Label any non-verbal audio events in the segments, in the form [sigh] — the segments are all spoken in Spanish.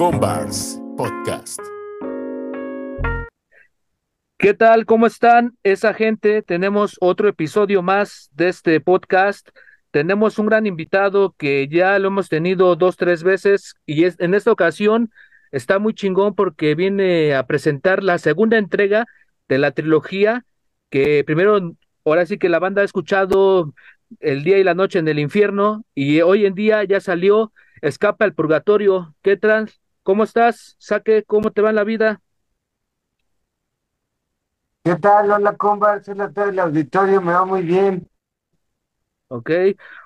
Combars Podcast. ¿Qué tal? ¿Cómo están esa gente? Tenemos otro episodio más de este podcast. Tenemos un gran invitado que ya lo hemos tenido dos, tres veces y en esta ocasión está muy chingón porque viene a presentar la segunda entrega de la trilogía que primero, ahora sí que la banda ha escuchado el día y la noche en el infierno y hoy en día ya salió Escapa al Purgatorio. ¿Qué trans? ¿Cómo estás? Saque, ¿cómo te va en la vida? ¿Qué tal? Hola, compas. Hola todo el auditorio. Me va muy bien. Ok,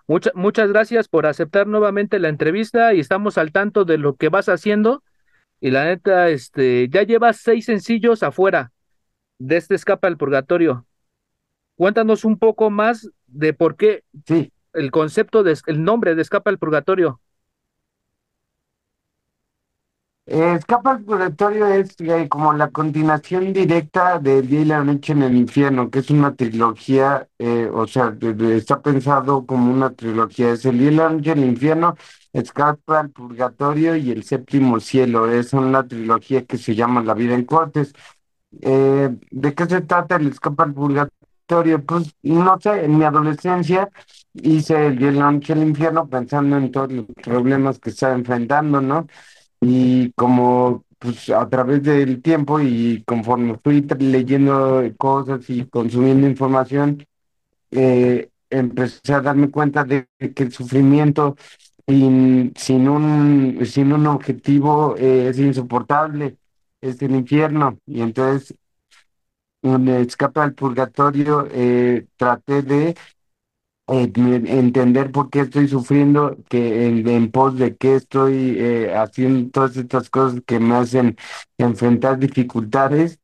muchas muchas gracias por aceptar nuevamente la entrevista y estamos al tanto de lo que vas haciendo. Y la neta, este, ya llevas seis sencillos afuera de este Escapa al Purgatorio. Cuéntanos un poco más de por qué Sí, el concepto de el nombre de Escapa al Purgatorio. eh, Escapa al Purgatorio es eh, como la continuación directa de Día y la Noche en el Infierno, que es una trilogía, eh, o sea, está pensado como una trilogía. Es el Día y la Noche en el Infierno, Escapa al Purgatorio y el Séptimo Cielo. Es una trilogía que se llama La Vida en Cortes. Eh, ¿de qué se trata el Escapa al Purgatorio? Pues no sé, en mi adolescencia hice el Día y la Noche el Infierno pensando en todos los problemas que estaba enfrentando, ¿no? Y como pues a través del tiempo y conforme fui leyendo cosas y consumiendo información, eh, empecé a darme cuenta de que el sufrimiento sin, sin un, sin un objetivo eh, es insoportable, es el infierno. Y entonces, en Escape al Purgatorio, eh, traté de eh, entender por qué estoy sufriendo, que en, en pos de qué estoy eh, haciendo todas estas cosas que me hacen enfrentar dificultades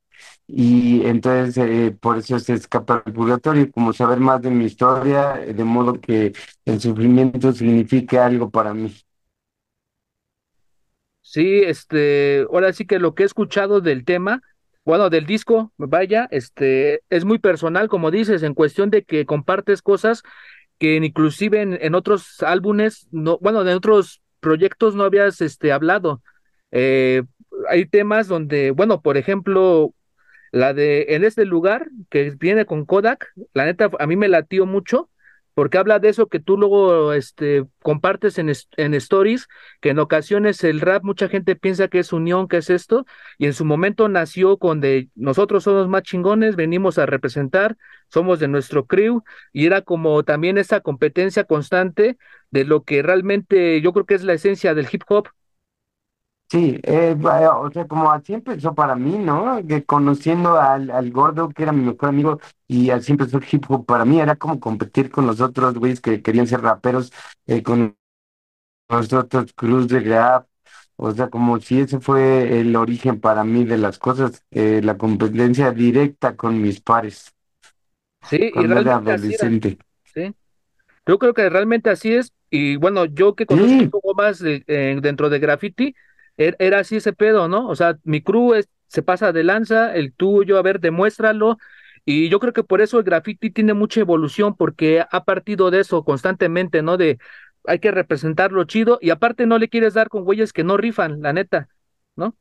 y entonces eh, por eso se escapa al purgatorio, como saber más de mi historia, de modo que el sufrimiento signifique algo para mí. Sí, este, ahora sí que lo que he escuchado del tema, bueno, del disco, vaya, este, es muy personal, como dices, en cuestión de que compartes cosas que inclusive en, en otros álbumes, no, bueno, en otros proyectos no habías, este, hablado. Eh, hay temas donde, bueno, por ejemplo, la de En este lugar, que viene con Kodak, la neta, a mí me latió mucho, porque habla de eso que tú luego, este, compartes en, es- en stories que en ocasiones el rap mucha gente piensa que es unión, que es esto, y en su momento nació con nosotros somos más chingones, venimos a representar, somos de nuestro crew, y era como también esa competencia constante de lo que realmente yo creo que es la esencia del hip hop. Sí, eh, vaya, o sea, como así empezó para mí, ¿no? Que conociendo al, al gordo, que era mi mejor amigo, y así empezó el hip hop para mí, era como competir con los otros güeyes que querían ser raperos, eh, con los otros crews de rap, o sea, como si ese fue el origen para mí de las cosas, eh, la competencia directa con mis pares, Sí, y cuando era realmente así era, adolescente. ¿sí? Yo creo que realmente así es, y bueno, yo que conozco un Sí, poco más de- eh, dentro de graffiti, era así ese pedo, ¿no? O sea, mi crew es- se pasa de lanza, el tuyo, a ver, demuéstralo, y yo creo que por eso el graffiti tiene mucha evolución, porque ha partido de eso constantemente, ¿no? De hay que representarlo chido, y aparte no le quieres dar con güeyes que no rifan, la neta, ¿no?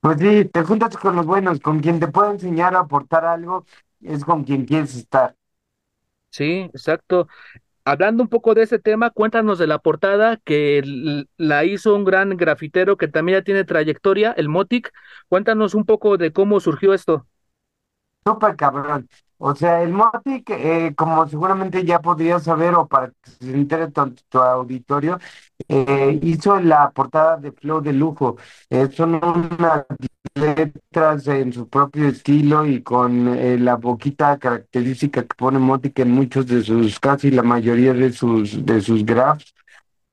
pues sí, te juntas con los buenos, con quien te puede enseñar a aportar algo, es con quien quieres estar. Sí, exacto. Hablando un poco de ese tema, cuéntanos de la portada que la hizo un gran grafitero que también ya tiene trayectoria, el Motic. Cuéntanos un poco de cómo surgió esto. Súper cabrón. O sea, el Motic, eh, como seguramente ya podrías saber, o para que se entere tu, tu auditorio, eh, hizo la portada de Flow de Lujo. Eh, son unas letras en su propio estilo y con eh, la boquita característica que pone Motic en muchos de sus, casi la mayoría de sus, de sus graphs.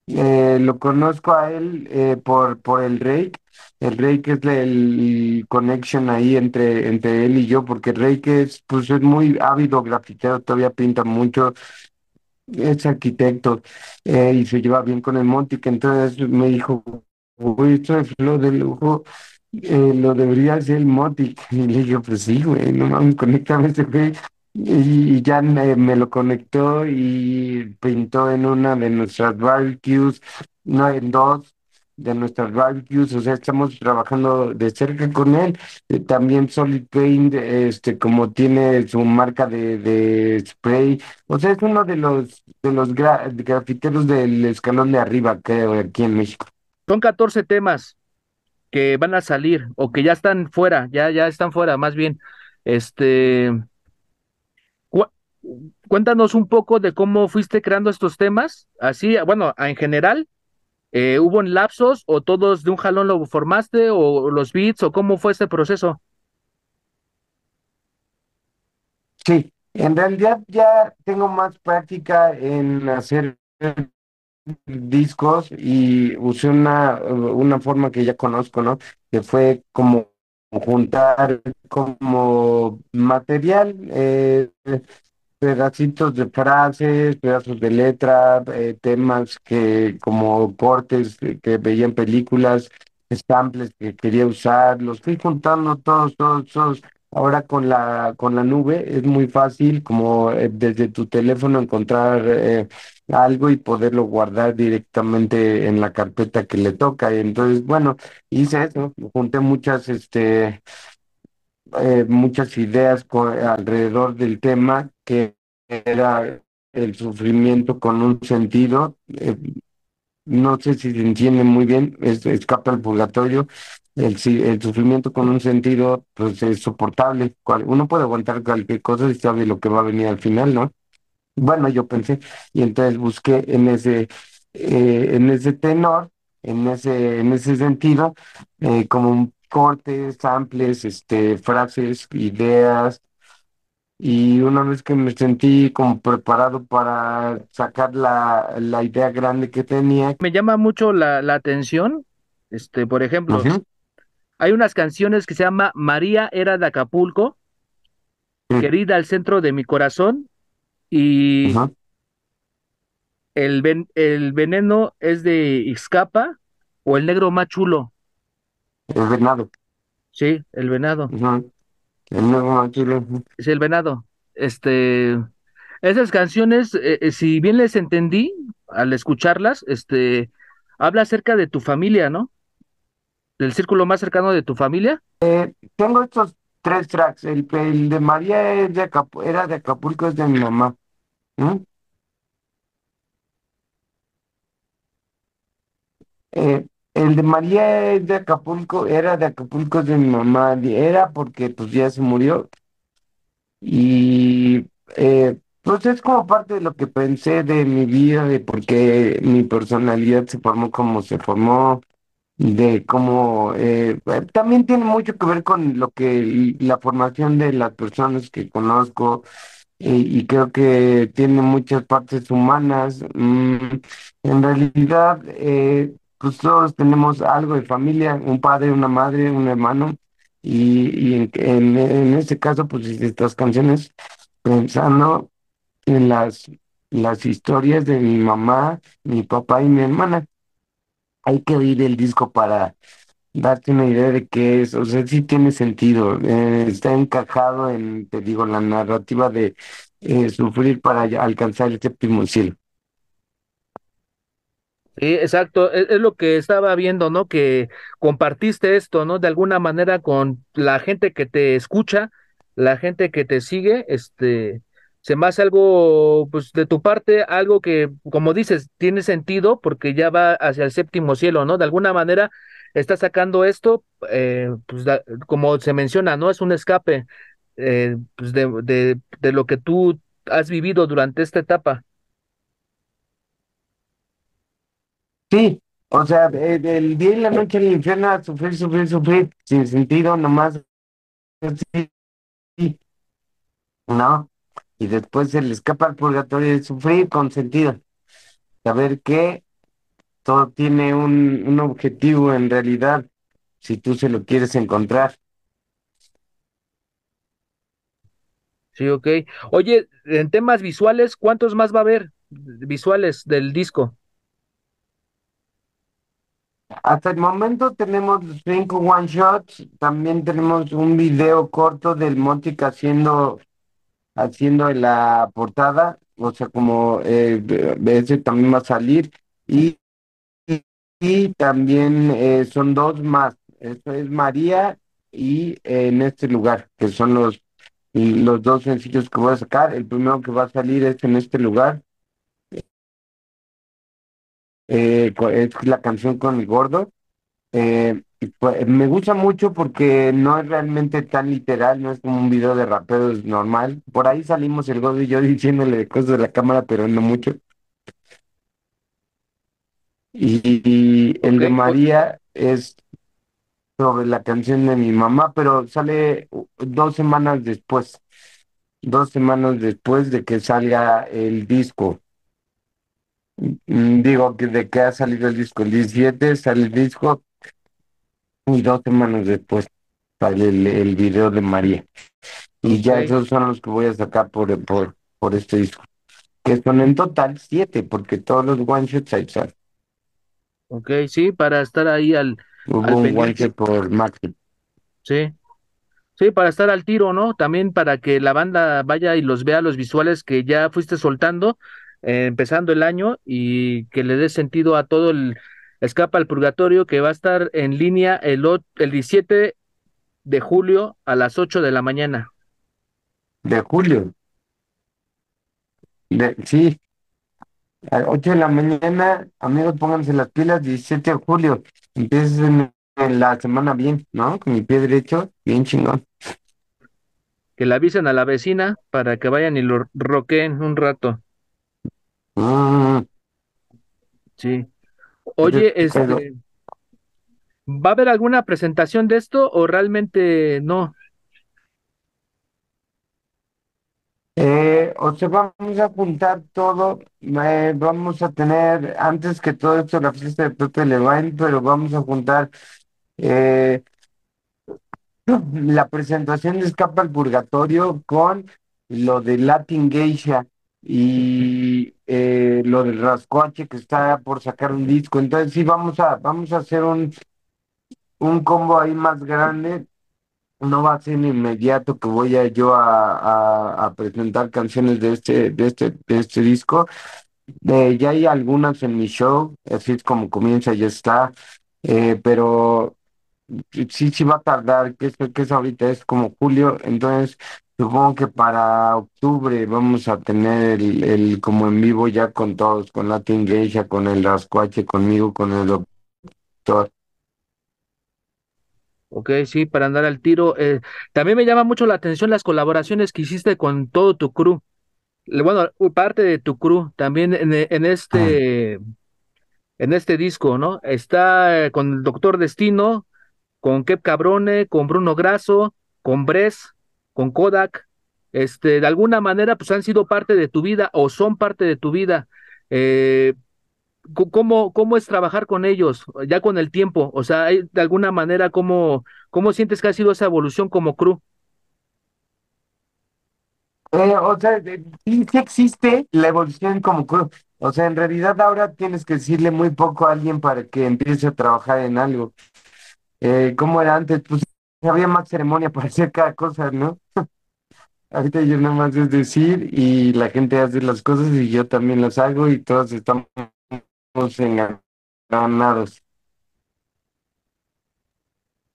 Eh, lo conozco a él eh, por, por el Rake. El Rake es el connection ahí entre, entre él y yo, porque Rake es, pues, es muy ávido grafitero, todavía pinta mucho, es arquitecto eh, y se lleva bien con el Montic. Entonces me dijo, güey, esto de flow de lujo, eh, lo debería hacer el Montic. [laughs] Y le dije, pues sí, güey, no mames, conéctame ese güey. Y, ya me, me lo conectó y pintó en una de nuestras barbecues. no en dos de nuestras barbecues, o sea, estamos trabajando de cerca con él. Eh, También Solid Paint, este, como tiene su marca de, de spray, o sea, es uno de los de los gra- grafiteros del escalón de arriba, creo, aquí en México. Son 14 temas que van a salir o que ya están fuera, ya, ya están fuera, más bien. Este, cu- cuéntanos un poco de cómo fuiste creando estos temas, así, bueno, en general, eh, ¿hubo en lapsos o todos de un jalón lo formaste o los beats o cómo fue este proceso? Sí, en realidad ya tengo más práctica en hacer discos y usé una, una forma que ya conozco, ¿no? Que fue como juntar como material, eh, pedacitos de frases, pedazos de letra, eh, temas que como cortes que, veía en películas, samples que quería usar, los fui juntando todos, todos, todos. Ahora con la con la nube es muy fácil como eh, desde tu teléfono encontrar algo y poderlo guardar directamente en la carpeta que le toca. Y entonces, bueno, hice eso, junté muchas este eh, muchas ideas alrededor del tema que era el sufrimiento con un sentido. eh, no sé si se entiende muy bien, es, escapa al purgatorio. El, el sufrimiento con un sentido, pues es soportable. Uno puede aguantar cualquier cosa y sabe lo que va a venir al final, ¿no? Bueno, yo pensé, y entonces busqué en ese, eh, en ese tenor, en ese, en ese sentido, eh, como cortes, samples, este, frases, ideas, y una vez que me sentí como preparado para sacar la, la idea grande que tenía, Me llama mucho la, la atención, este, por ejemplo, Ujú, hay unas canciones que se llama María era de Acapulco, querida al centro de mi corazón, y el, ven- el veneno es de Ixcapa o el negro más chulo, el venado, sí, el venado, el nuevo maquilo, ujú. es el venado. Este, esas canciones, eh, eh, si bien les entendí al escucharlas, este, habla acerca de tu familia, ¿no? Del círculo más cercano de tu familia. Tengo estos tres tracks, el, el de María es de Acapu- era de Acapulco, es de mi mamá. Eh, el de María es de Acapulco, era de Acapulco, es de mi mamá, era porque pues ya se murió. Y eh, pues es como parte de lo que pensé de mi vida, de por qué mi personalidad se formó como se formó, de cómo eh, también tiene mucho que ver con lo que la formación de las personas que conozco y, creo que tiene muchas partes humanas. Mm, en realidad, eh, pues todos tenemos algo de familia, un padre, una madre, un hermano, y, y en, en, este caso, pues estas canciones pensando en las, las historias de mi mamá, mi papá y mi hermana. Hay que oír el disco para darte una idea de qué es, o sea, sí tiene sentido, eh, está encajado en, te digo, la narrativa de eh, sufrir para alcanzar el séptimo cielo. Sí, exacto, es, es lo que estaba viendo, ¿no? Que compartiste esto, ¿no? De alguna manera con la gente que te escucha, la gente que te sigue, este, se me hace algo, pues de tu parte, algo que, como dices, tiene sentido porque ya va hacia el séptimo cielo, ¿no? De alguna manera está sacando esto, eh, pues como se menciona, ¿no? Es un escape, eh, pues de, de, lo que tú has vivido durante esta etapa. Sí, o sea, del día y la noche al infierno, a sufrir, sufrir, sufrir, sin sentido, nomás ¿no? Y después se le escapa al purgatorio de sufrir con sentido, saber que todo tiene un, un objetivo en realidad, si tú se lo quieres encontrar. Sí, ok. Oye, en temas visuales, ¿cuántos más va a haber visuales del disco? Hasta el momento tenemos cinco one shots, también tenemos un video corto del Montic haciendo, haciendo la portada, o sea, como eh, ese también va a salir, y, y y también eh, son dos más. Eso es María y eh, en este lugar, que son los, los dos sencillos que voy a sacar. El primero que va a salir es en este lugar. Eh, es la canción con el gordo. Pues, me gusta mucho porque no es realmente tan literal, no es como un video de raperos normal. Por ahí salimos el gordo y yo [laughs] diciéndole cosas de la cámara, pero no mucho. Y, el de Ok, María es sobre la canción de mi mamá, pero sale dos semanas después, dos semanas después de que salga el disco. Mm, Digo que de que ha salido el disco, el 17 sale el disco y dos semanas después sale el, el video de María. Y ya ok, esos son los que voy a sacar por, por, por este disco, que son en total siete, porque todos los one shots ahí salen. Ok, sí, para estar ahí al, Hubo al un shot por Maxi. sí. Sí, para estar al tiro, ¿no? También para que la banda vaya y los vea los visuales que ya fuiste soltando, eh, empezando el año y que le dé sentido a todo el Escapa al Purgatorio que va a estar en línea el, o- el 17 de julio a las 8 de la mañana. de julio. De, sí, a las 8 de la mañana, amigos, pónganse las pilas, 17 de julio. Empiezas en, en la semana bien, ¿no? Con mi pie derecho, bien chingón. Que le avisen a la vecina para que vayan y lo roqueen un rato. Mm, Sí. ese Oye, este, ¿va a haber alguna presentación de esto o realmente no? Eh, o sea, vamos a juntar todo, eh, vamos a tener, antes que todo esto, la fiesta de Pepe Levain, pero vamos a juntar eh, la presentación de Escapa al Purgatorio con lo de Latin Geisha y eh, lo del Rascuache que está por sacar un disco. Entonces sí, vamos a, vamos a hacer un, un combo ahí más grande. No va a ser inmediato que voy a yo a, a, presentar canciones de este, de este, de este disco. Eh, ya hay algunas en mi show, así es como comienza, ya está. Eh, pero sí, sí va a tardar, que es, que es ahorita, es como julio, entonces supongo que para octubre vamos a tener el, el como en vivo ya con todos, con Latin Geisha, con el Rascuache, conmigo, con el doctor. Ok, sí, para andar al tiro. Eh, también me llama mucho la atención las colaboraciones que hiciste con todo tu crew. Bueno, parte de tu crew, también en, e- Ah, este, en este disco, ¿no? Está eh, con el Doctor Destino, con Kev Cabrone, con Bruno Grasso, con Bres, con Kodak. Este, de alguna manera, pues han sido parte de tu vida o son parte de tu vida. Eh, ¿Cómo, cómo es trabajar con ellos ya con el tiempo? O sea, de alguna manera, ¿cómo, cómo sientes que ha sido esa evolución como crew? Eh, o sea, sí, existe la evolución como crew. O sea, en realidad ahora tienes que decirle muy poco a alguien para que empiece a trabajar en algo. Eh, como era antes, pues había más ceremonia [laughs] para hacer cada cosa, ¿no? [laughs] Ahorita yo nada más es decir y la gente hace las cosas y yo también las hago y todos estamos enganados.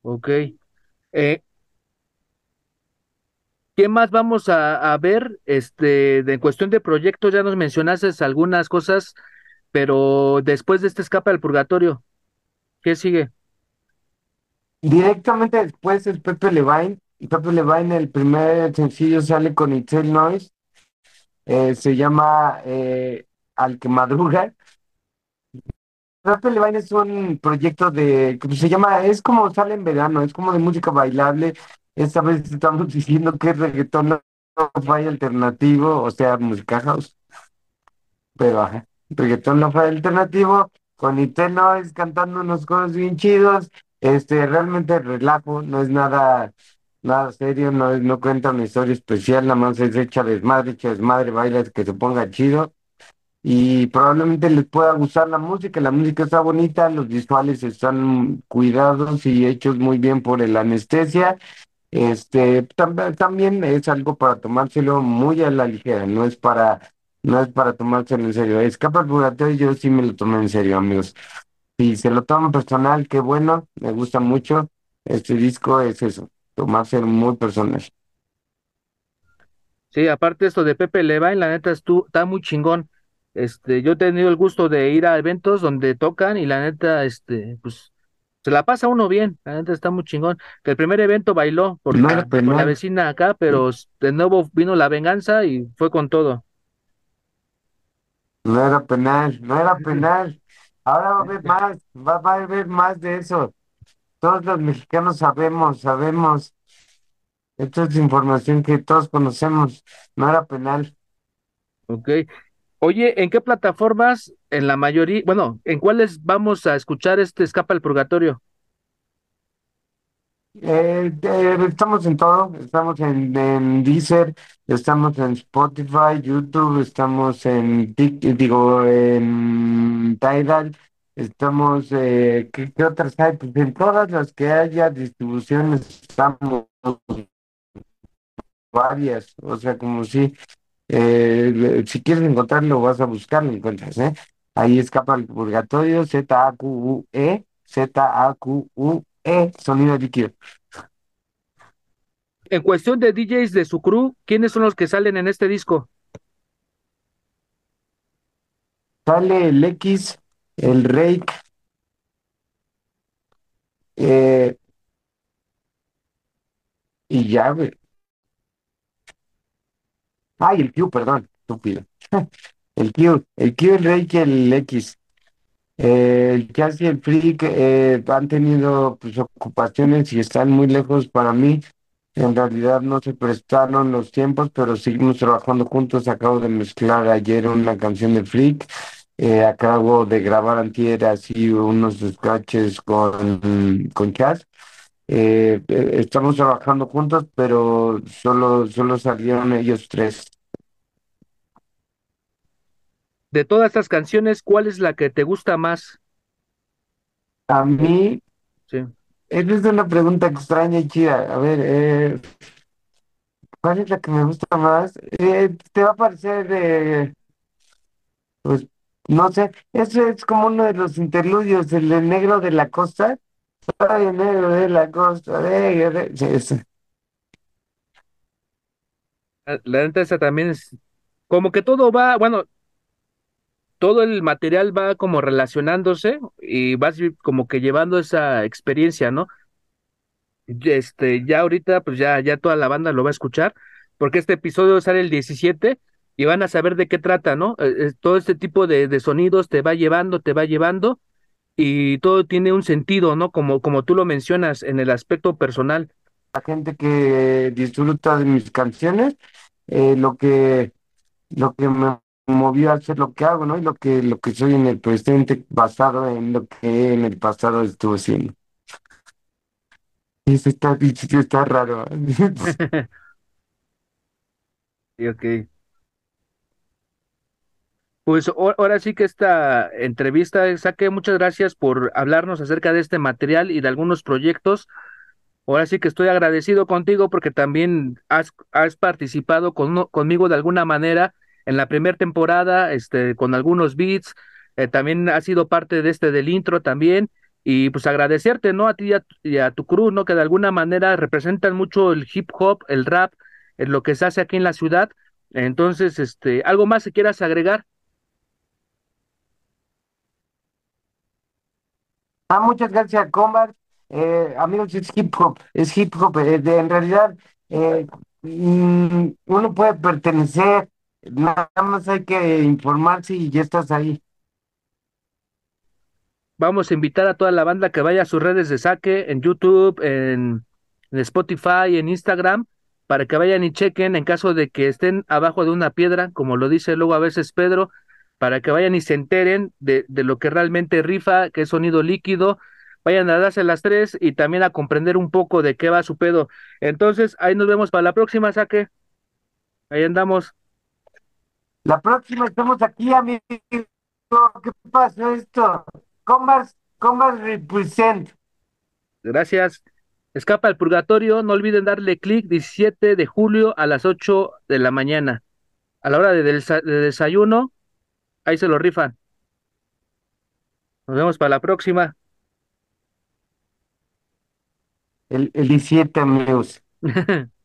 Ok. Eh, ¿qué más vamos a, a ver? Este, de en cuestión de proyectos, ya nos mencionaste algunas cosas, pero después de este escape al purgatorio, ¿qué sigue? Directamente después es Pepe Levine. Pepe Levine, el primer sencillo sale con Itzel Noise. eh, se llama eh, Al que madruga. Pepe Levine es un proyecto de, que se llama, es como sale en verano, es como de música bailable. Esta vez estamos [laughs] diciendo que es reggaetón, no falla alternativo, o sea, música house. Pero ajá, reggaetón no fue alternativo, con Itzel Noise cantando unos coros bien chidos, este, realmente relajo, no es nada, nada serio, no es, no cuenta una historia especial, nada más es hecha desmadre, hecha desmadre, baila, que se ponga chido, y probablemente les pueda gustar la música, la música está bonita, los visuales están cuidados y hechos muy bien por el anestesia, este, tam- también es algo para tomárselo muy a la ligera, no es para, no es para tomárselo en serio. Escapa al purgatorio, yo sí me lo tomé en serio, amigos. si se lo toman personal, qué bueno, me gusta mucho. Este disco es eso, tomarse muy personal. Sí, aparte esto de Pepe Levine, la neta estu- está muy chingón. Este, yo he tenido el gusto de ir a eventos donde tocan y la neta, este, pues, se la pasa uno bien, la neta está muy chingón. Que el primer evento bailó por, No era por la vecina acá, pero de nuevo vino la venganza y fue con todo. No era penal, no era penal. Ahora va a haber más, va, va a haber más de eso. Todos los mexicanos sabemos, sabemos. Esto es información que todos conocemos. No era penal. Ok. Oye, ¿en qué plataformas, en la mayoría, bueno, en cuáles vamos a escuchar este Escapa al Purgatorio? Eh, eh, estamos en todo, estamos en, Deezer, estamos en Spotify, YouTube, estamos en Tik, digo, en Tidal, estamos, eh, ¿qué, qué otras hay? Pues en todas las que haya distribuciones estamos varias, o sea, como si, eh, si quieres encontrarlo, vas a buscarlo, encuentras, ¿eh? Ahí escapa el purgatorio, Z-A-Q-U-E, Z-A-Q-U-E, sonido líquido. En cuestión de DJs de su crew, ¿quiénes son los que salen en este disco? Sale el X, el Rake, eh, y ya, güey. Ay, el Q, perdón, estúpido. [laughs] El Q, el Q, el Rake, el X. Eh, el Jazz y el Freak eh, han tenido pues, ocupaciones y están muy lejos para mí. En realidad no se prestaron los tiempos, pero seguimos trabajando juntos. Acabo de mezclar ayer una canción de Freak. eh, acabo de grabar antier así unos scratches con, con Chas. Eh, eh, estamos trabajando juntos, pero solo, solo salieron ellos tres. De todas estas canciones, ¿cuál es la que te gusta más? A mí, Sí. es una pregunta extraña y chida. A ver, eh, ¿cuál es la que me gusta más? Eh, te va a parecer, eh, pues, no sé, eso es como uno de los interludios, el de negro de la costa. Soy negro de la costa, de. La neta esa también es como que todo va, bueno, todo el material va como relacionándose y vas como que llevando esa experiencia, ¿no? Este, ya ahorita, pues ya, ya toda la banda lo va a escuchar, porque este episodio sale el 17 y van a saber de qué trata, ¿no? Eh, todo este tipo de sonidos te va llevando, te va llevando y todo tiene un sentido, ¿no? Como, como tú lo mencionas en el aspecto personal. La gente que disfruta de mis canciones, eh, lo que, lo que me movió a hacer lo que hago, ¿no? Y lo que, lo que soy en el presente basado en lo que en el pasado estuve haciendo. Eso está, eso está raro. [laughs] Sí, ok. Pues ahora sí que esta entrevista, Saque, muchas gracias por hablarnos acerca de este material y de algunos proyectos. Ahora sí que estoy agradecido contigo porque también has, has participado conmigo de alguna manera en la primera temporada, este, con algunos beats. eh, también has sido parte de este del intro también. Y pues agradecerte, ¿no? A ti y a, y a tu crew, ¿no? Que de alguna manera representan mucho el hip hop, el rap, en lo que se hace aquí en la ciudad. Entonces, este, ¿algo más que quieras agregar? Ah, muchas gracias, Combat. Eh, amigos, es hip hop, es hip hop. eh, en realidad, eh, mm, uno puede pertenecer, nada más hay que informarse y ya estás ahí. Vamos a invitar a toda la banda que vaya a sus redes de saque en YouTube, en Spotify, en Instagram, para que vayan y chequen en caso de que estén abajo de una piedra, como lo dice luego a veces Pedro, para que vayan y se enteren de, de lo que realmente rifa, que es sonido líquido. Vayan a darse las tres y también a comprender un poco de qué va su pedo. Entonces, ahí nos vemos para la próxima, saque. Ahí andamos. La próxima estamos aquí, amigo. ¿Qué pasó esto? Combat, Combat Represent. Gracias. Escapa al purgatorio. No olviden darle clic 17 de julio a las 8 de la mañana. A la hora de, desa- de desayuno, ahí se lo rifan. Nos vemos para la próxima. El, el 17 amigos. [laughs]